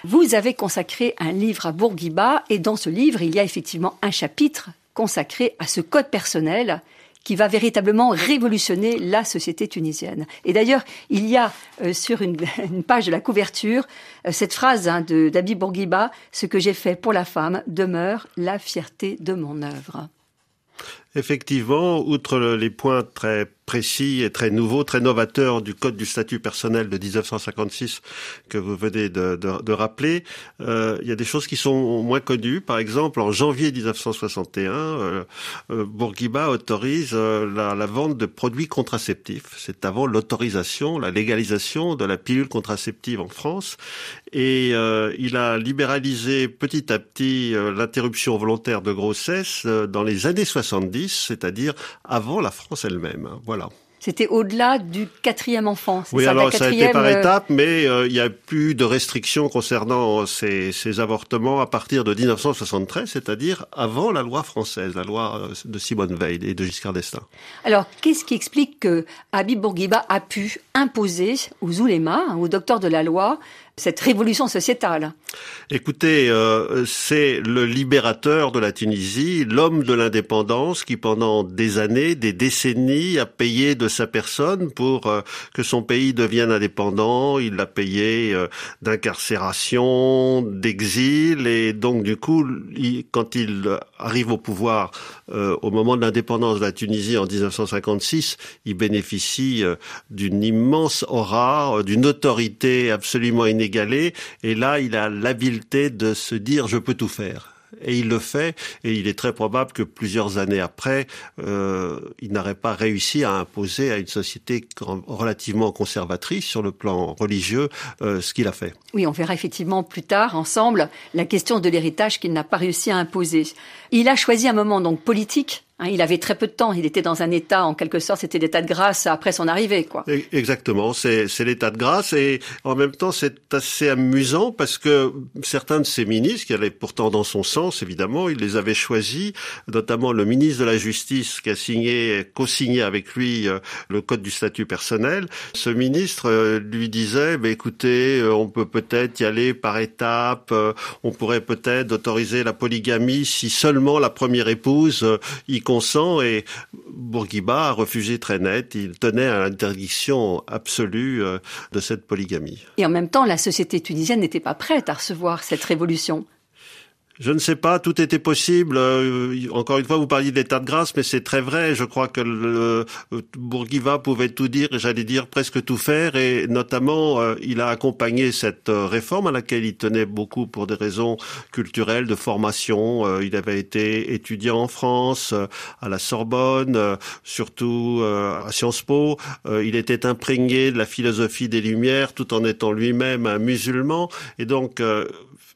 Vous avez consacré un livre à Bourguiba et dans ce livre, il y a effectivement un chapitre consacré à ce code personnel qui va véritablement révolutionner la société tunisienne. Et d'ailleurs, il y a euh, sur une, page de la couverture euh, cette phrase hein, de d'Abi Bourguiba Ce que j'ai fait pour la femme demeure la fierté de mon œuvre. Effectivement, outre les points très précis et très nouveau, très novateur du Code du statut personnel de 1956 que vous venez de, de, de rappeler. Euh, il y a des choses qui sont moins connues. Par exemple, en janvier 1961, euh, euh, Bourguiba autorise euh, la, la, vente de produits contraceptifs. C'est avant l'autorisation, la légalisation de la pilule contraceptive en France. Et euh, il a libéralisé petit à petit l'interruption volontaire de grossesse dans les années 70, c'est-à-dire avant la France elle-même. Voilà. C'était au-delà du quatrième enfant. Oui, alors ça a été par euh, étapes, mais euh, il n'y a plus de restrictions concernant ces, ces, avortements à partir de 1973, c'est-à-dire avant la loi française, la loi euh, de Simone Veil et de Giscard d'Estaing. Alors, qu'est-ce qui explique que Habib Bourguiba a pu imposer aux oulémas, hein, aux docteurs de la loi, cette révolution sociétale Écoutez, euh, c'est le libérateur de la Tunisie, l'homme de l'indépendance qui pendant des années, des décennies a payé de sa personne pour euh, que son pays devienne indépendant. Il l'a payé euh, d'incarcération, d'exil et donc du coup, quand il arrive au pouvoir au moment de l'indépendance de la Tunisie en 1956, il bénéficie d'une immense aura, d'une autorité absolument inégalée et là, il a l'habileté de se dire je peux tout faire. Et il le fait, et il est très probable que plusieurs années après, euh, il n'aurait pas réussi à imposer à une société relativement conservatrice sur le plan religieux euh, ce qu'il a fait. Oui, on verra effectivement plus tard ensemble la question de l'héritage qu'il n'a pas réussi à imposer. Il a choisi un moment donc politique Hein, il avait très peu de temps. Il était dans un état, en quelque sorte, c'était l'état de grâce après son arrivée, quoi. E-, exactement, c'est l'état de grâce et en même temps c'est assez amusant parce que certains de ces ministres, qui allaient pourtant dans son sens, évidemment, il les avait choisis, notamment le ministre de la Justice qui a signé, co-signé avec lui euh, le code du statut personnel. Ce ministre euh, lui disait, bah, écoutez, euh, on peut peut-être y aller par étapes, on pourrait peut-être autoriser la polygamie si seulement la première épouse y et Bourguiba a refusé très net. Il tenait à l'interdiction absolue euh, de cette polygamie. Et en même temps, la société tunisienne n'était pas prête à recevoir cette révolution. Je ne sais pas, tout était possible. Euh, encore une fois, vous parliez d'état de grâce, mais c'est très vrai. Je crois que le, euh, Bourguiba pouvait tout dire, j'allais dire presque tout faire, et notamment, euh, il a accompagné cette réforme à laquelle il tenait beaucoup pour des raisons culturelles, de formation. il avait été étudiant en France, à la Sorbonne, surtout à Sciences Po. il était imprégné de la philosophie des Lumières, tout en étant lui-même un musulman, et donc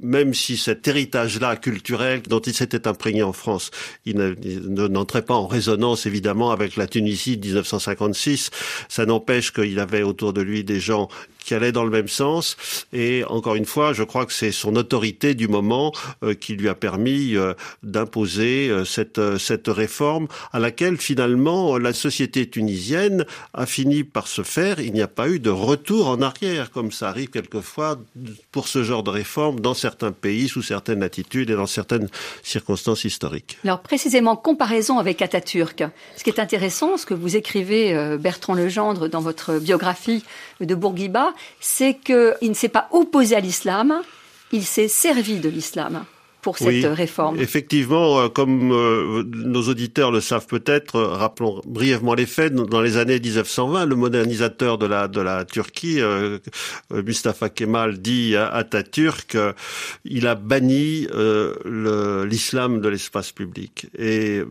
même si cet héritage-là culturel dont il s'était imprégné en France, il n'entrait pas en résonance évidemment avec la Tunisie de 1956, ça n'empêche qu'il avait autour de lui des gens qui allait dans le même sens. Et encore une fois, je crois que c'est son autorité du moment euh, qui lui a permis euh, d'imposer euh, cette, cette réforme à laquelle finalement la société tunisienne a fini par se faire. Il n'y a pas eu de retour en arrière, comme ça arrive quelquefois pour ce genre de réforme dans certains pays, sous certaines attitudes et dans certaines circonstances historiques. Alors précisément, comparaison avec Atatürk. Ce qui est intéressant, ce que vous écrivez, Bertrand Legendre, dans votre biographie de Bourguiba, c'est qu'il ne s'est pas opposé à l'islam, il s'est servi de l'islam pour cette réforme. Effectivement, euh, comme euh, nos auditeurs le savent peut-être, euh, rappelons brièvement les faits. Dans les années 1920, le modernisateur de la de la Turquie, Mustafa Kemal, dit à Atatürk, il a banni l'islam de l'espace public. Et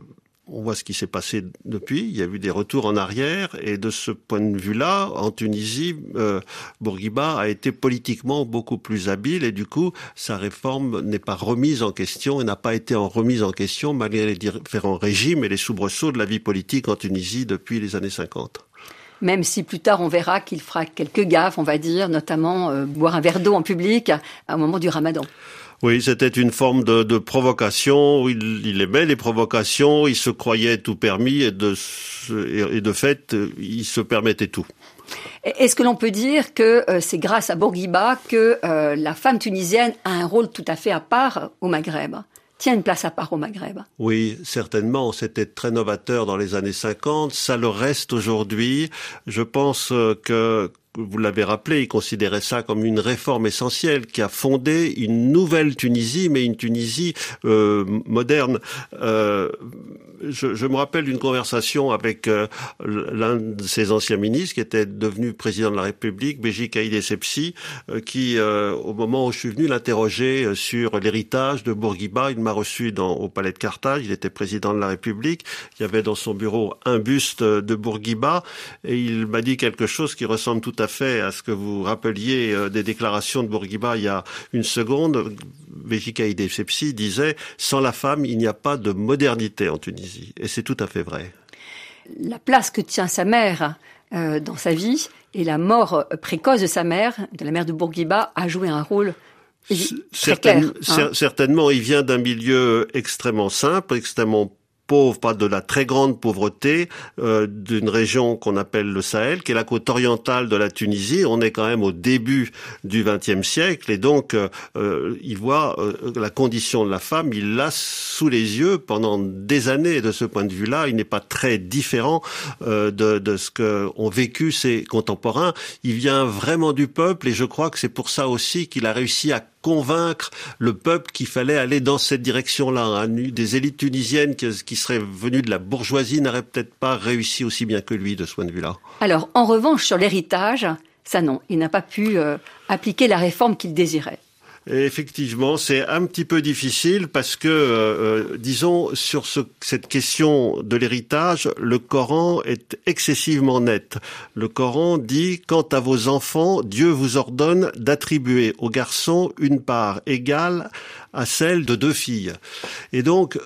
on voit ce qui s'est passé depuis. Il y a eu des retours en arrière et de ce point de vue-là, en Tunisie, euh, Bourguiba a été politiquement beaucoup plus habile et du coup, sa réforme n'est pas remise en question et n'a pas été en remise en question malgré les différents régimes et les soubresauts de la vie politique en Tunisie depuis les années 50 même si plus tard on verra qu'il fera quelques gaffes, on va dire, notamment euh, boire un verre d'eau en public au moment du ramadan. Oui, c'était une forme de, de provocation. Il, il, aimait les provocations. Il se croyait tout permis et de, et de fait, il se permettait tout. Est-ce que l'on peut dire que euh, c'est grâce à Bourguiba que euh, la femme tunisienne a un rôle tout à fait à part au Maghreb? Tient une place à part au Maghreb. Oui, certainement. C'était très novateur dans les années 50. Ça le reste aujourd'hui. Je pense euh, que vous l'avez rappelé, il considérait ça comme une réforme essentielle qui a fondé une nouvelle Tunisie, mais une Tunisie euh, moderne. Euh, je, me rappelle d'une conversation avec euh, l'un de ses anciens ministres qui était devenu président de la République, Béji Kaïd Essebsi, euh, qui, au moment où je suis venu l'interroger sur l'héritage de Bourguiba, il m'a reçu au palais de Carthage, il était président de la République, il y avait dans son bureau un buste de Bourguiba, et il m'a dit quelque chose qui ressemble tout à fait à ce que vous rappeliez des déclarations de Bourguiba il y a une seconde. Béji Kaïd Essebsi disait, sans la femme, il n'y a pas de modernité en Tunisie. Et c'est tout à fait vrai. La place que tient sa mère euh, dans sa vie et la mort précoce de sa mère, de la mère de Bourguiba, a joué un rôle clair. Hein. Certainement, il vient d'un milieu extrêmement simple, extrêmement pauvre, pas de la très grande pauvreté, euh, d'une région qu'on appelle le Sahel, qui est la côte orientale de la Tunisie. On est quand même au début du XXe siècle, et donc euh, euh il voit euh, la condition de la femme, il l'a sous les yeux pendant des années. De ce point de vue-là, il n'est pas très différent de, de ce que ont vécu ses contemporains. Il vient vraiment du peuple, et je crois que c'est pour ça aussi qu'il a réussi à convaincre le peuple qu'il fallait aller dans cette direction-là. Des élites tunisiennes qui, seraient venues de la bourgeoisie n'auraient peut-être pas réussi aussi bien que lui de ce point de vue-là. Alors, en revanche, sur l'héritage, ça non, il n'a pas pu euh, appliquer la réforme qu'il désirait effectivement, c'est un petit peu difficile parce que, euh, euh, disons, sur ce, cette question de l'héritage, le Coran est excessivement net. Le Coran dit, quant à vos enfants, Dieu vous ordonne d'attribuer aux garçons une part égale à celle de deux filles. Et donc,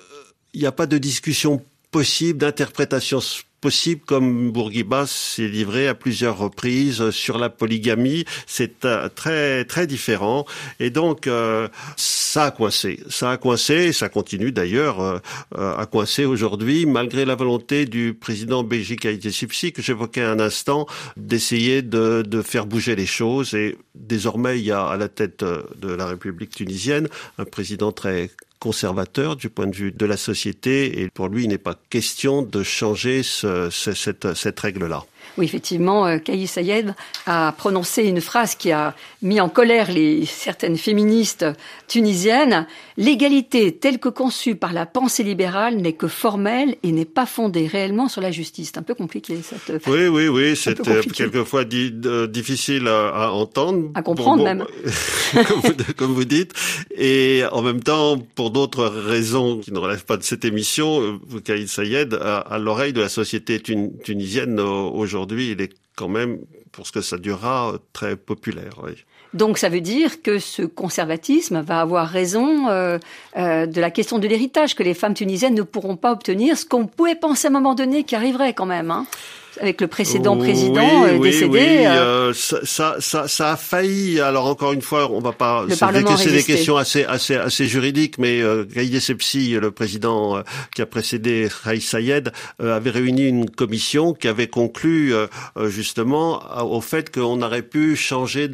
il n'y a pas de discussion possibles, d'interprétations possible, comme Bourguiba s'est livré à plusieurs reprises sur la polygamie. C'est euh, très très différent. Et donc, euh, ça a coincé. Ça a coincé, et ça continue d'ailleurs euh, à coincer aujourd'hui, malgré la volonté du président Belgique Haïti Sipsi, que j'évoquais un instant, d'essayer de, de faire bouger les choses. Et désormais, il y a à la tête de la République tunisienne un président très conservateur du point de vue de la société et pour lui, il n'est pas question de changer ce, cette, cette règle-là. Oui, effectivement, euh, Kaïs Sayed a prononcé une phrase qui a mis en colère les certaines féministes tunisiennes. L'égalité telle que conçue par la pensée libérale n'est que formelle et n'est pas fondée réellement sur la justice. C'est un peu compliqué cette. Oui, oui, oui, c'est euh, quelquefois difficile à, entendre, à comprendre même, comme, vous, comme, vous, dites. Et en même temps, pour d'autres raisons qui ne relèvent pas de cette émission, euh, Kaïs Sayed a à l'oreille de la société tunisienne aujourd'hui aujourd'hui, il est quand même, pour ce que ça durera, très populaire. Donc ça veut dire que ce conservatisme va avoir raison euh, euh, de la question de l'héritage, que les femmes tunisiennes ne pourront pas obtenir ce qu'on pouvait penser à un moment donné qui arriverait quand même. Hein avec le précédent président euh, décédé. Oui, euh, ça, ça, ça, a failli. Alors encore une fois, on va pas. C'est des questions assez, assez, assez juridiques, mais euh, Sepsi, le président euh, qui a précédé Raïs Sayed, avait réuni une commission qui avait conclu justement au fait qu'on aurait pu changer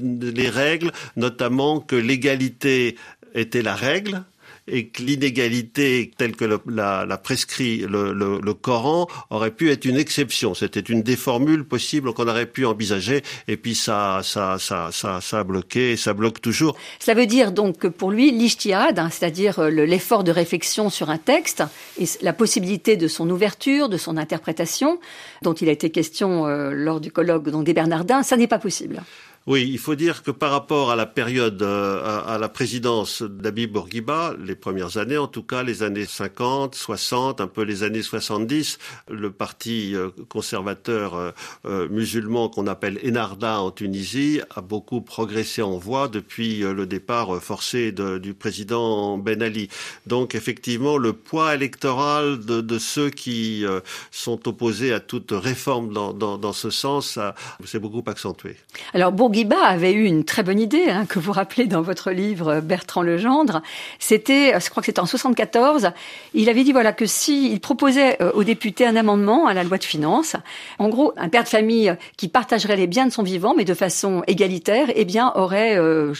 les règles, notamment que l'égalité était la règle et que l'inégalité telle que la, prescrit le, Coran aurait pu être une exception. C'était une des formules possibles qu'on aurait pu envisager. Et puis ça, ça, ça, ça, ça a bloqué, ça bloque toujours. Ça veut dire donc que pour lui, l'ijtihad, hein, c'est-à-dire euh, l'effort de réflexion sur un texte et la possibilité de son ouverture, de son interprétation, dont il a été question euh, lors du colloque des Bernardins, ça n'est pas possible. Oui, il faut dire que par rapport à la période, euh, à, la présidence d'Abib Bourguiba, les premières années, en tout cas les années 50, 60, un peu les années 70, le parti euh, conservateur euh, musulman qu'on appelle Enarda en Tunisie a beaucoup progressé en voix depuis le départ forcé du président Ben Ali. Donc effectivement, le poids électoral de, ceux qui sont opposés à toute réforme dans, ce sens s'est beaucoup accentué. Alors Bourguiba avait eu une très bonne idée, hein, que vous rappelez dans votre livre Bertrand Legendre. C'était, je crois que c'était en 74. Il avait dit voilà que si il proposait euh, aux députés un amendement à la loi de finances, en gros, un père de famille qui partagerait les biens de son vivant, mais de façon égalitaire, eh bien, aurait euh,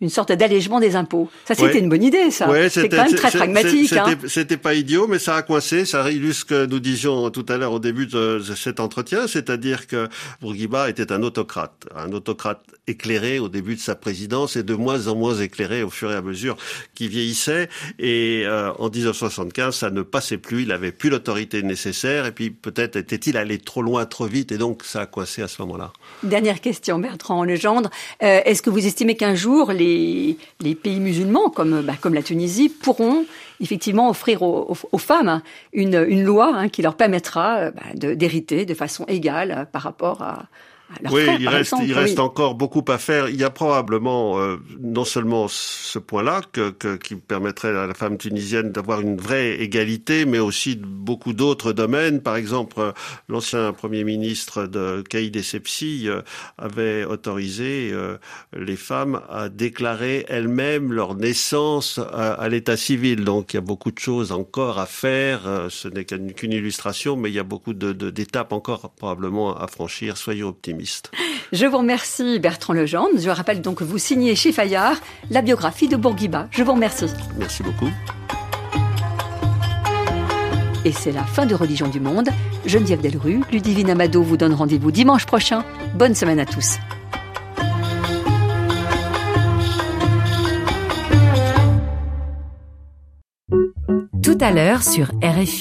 une sorte d'allègement des impôts. Ça, c'était une bonne idée, ça. Ouais, c'est quand même très pragmatique. Hein. C'était pas idiot, mais ça a coincé. Ça illustre ce que nous disions tout à l'heure au début de cet entretien, c'est-à-dire que Bourguiba était un autocrate, un autocrate éclairé au début de sa présidence et de moins en moins éclairé au fur et à mesure qu'il vieillissait. Et euh, en 1975, ça ne passait plus. Il n'avait plus l'autorité nécessaire. Et puis peut-être était-il allé trop loin, trop vite. Et donc ça a coincé à ce moment-là. Dernière question, Bertrand Legendre. Euh, Est-ce que vous estimez qu'un jour les, les pays musulmans, comme, bah, comme la Tunisie, pourront effectivement offrir aux, aux, femmes une, une loi hein, qui leur permettra euh, bah, d'hériter de façon égale euh, par rapport à, oui, il reste, il reste encore beaucoup à faire. Il y a probablement euh, non seulement ce point-là que, que, qui permettrait à la femme tunisienne d'avoir une vraie égalité, mais aussi beaucoup d'autres domaines. Par exemple, euh, l'ancien premier ministre de Caïd Essebsi euh, avait autorisé les femmes à déclarer elles-mêmes leur naissance à, l'état civil. Donc il y a beaucoup de choses encore à faire. ce n'est qu'une illustration, mais il y a beaucoup d'étapes de, encore probablement à franchir. Soyez optimistes. Je vous remercie Bertrand Legendre. Je rappelle donc que vous signez chez Fayard la biographie de Bourguiba. Je vous remercie. Merci beaucoup. Et c'est la fin de Religion du Monde. Geneviève Delrue, Ludivine Amado vous donne rendez-vous dimanche prochain. Bonne semaine à tous. Tout à l'heure sur RFI.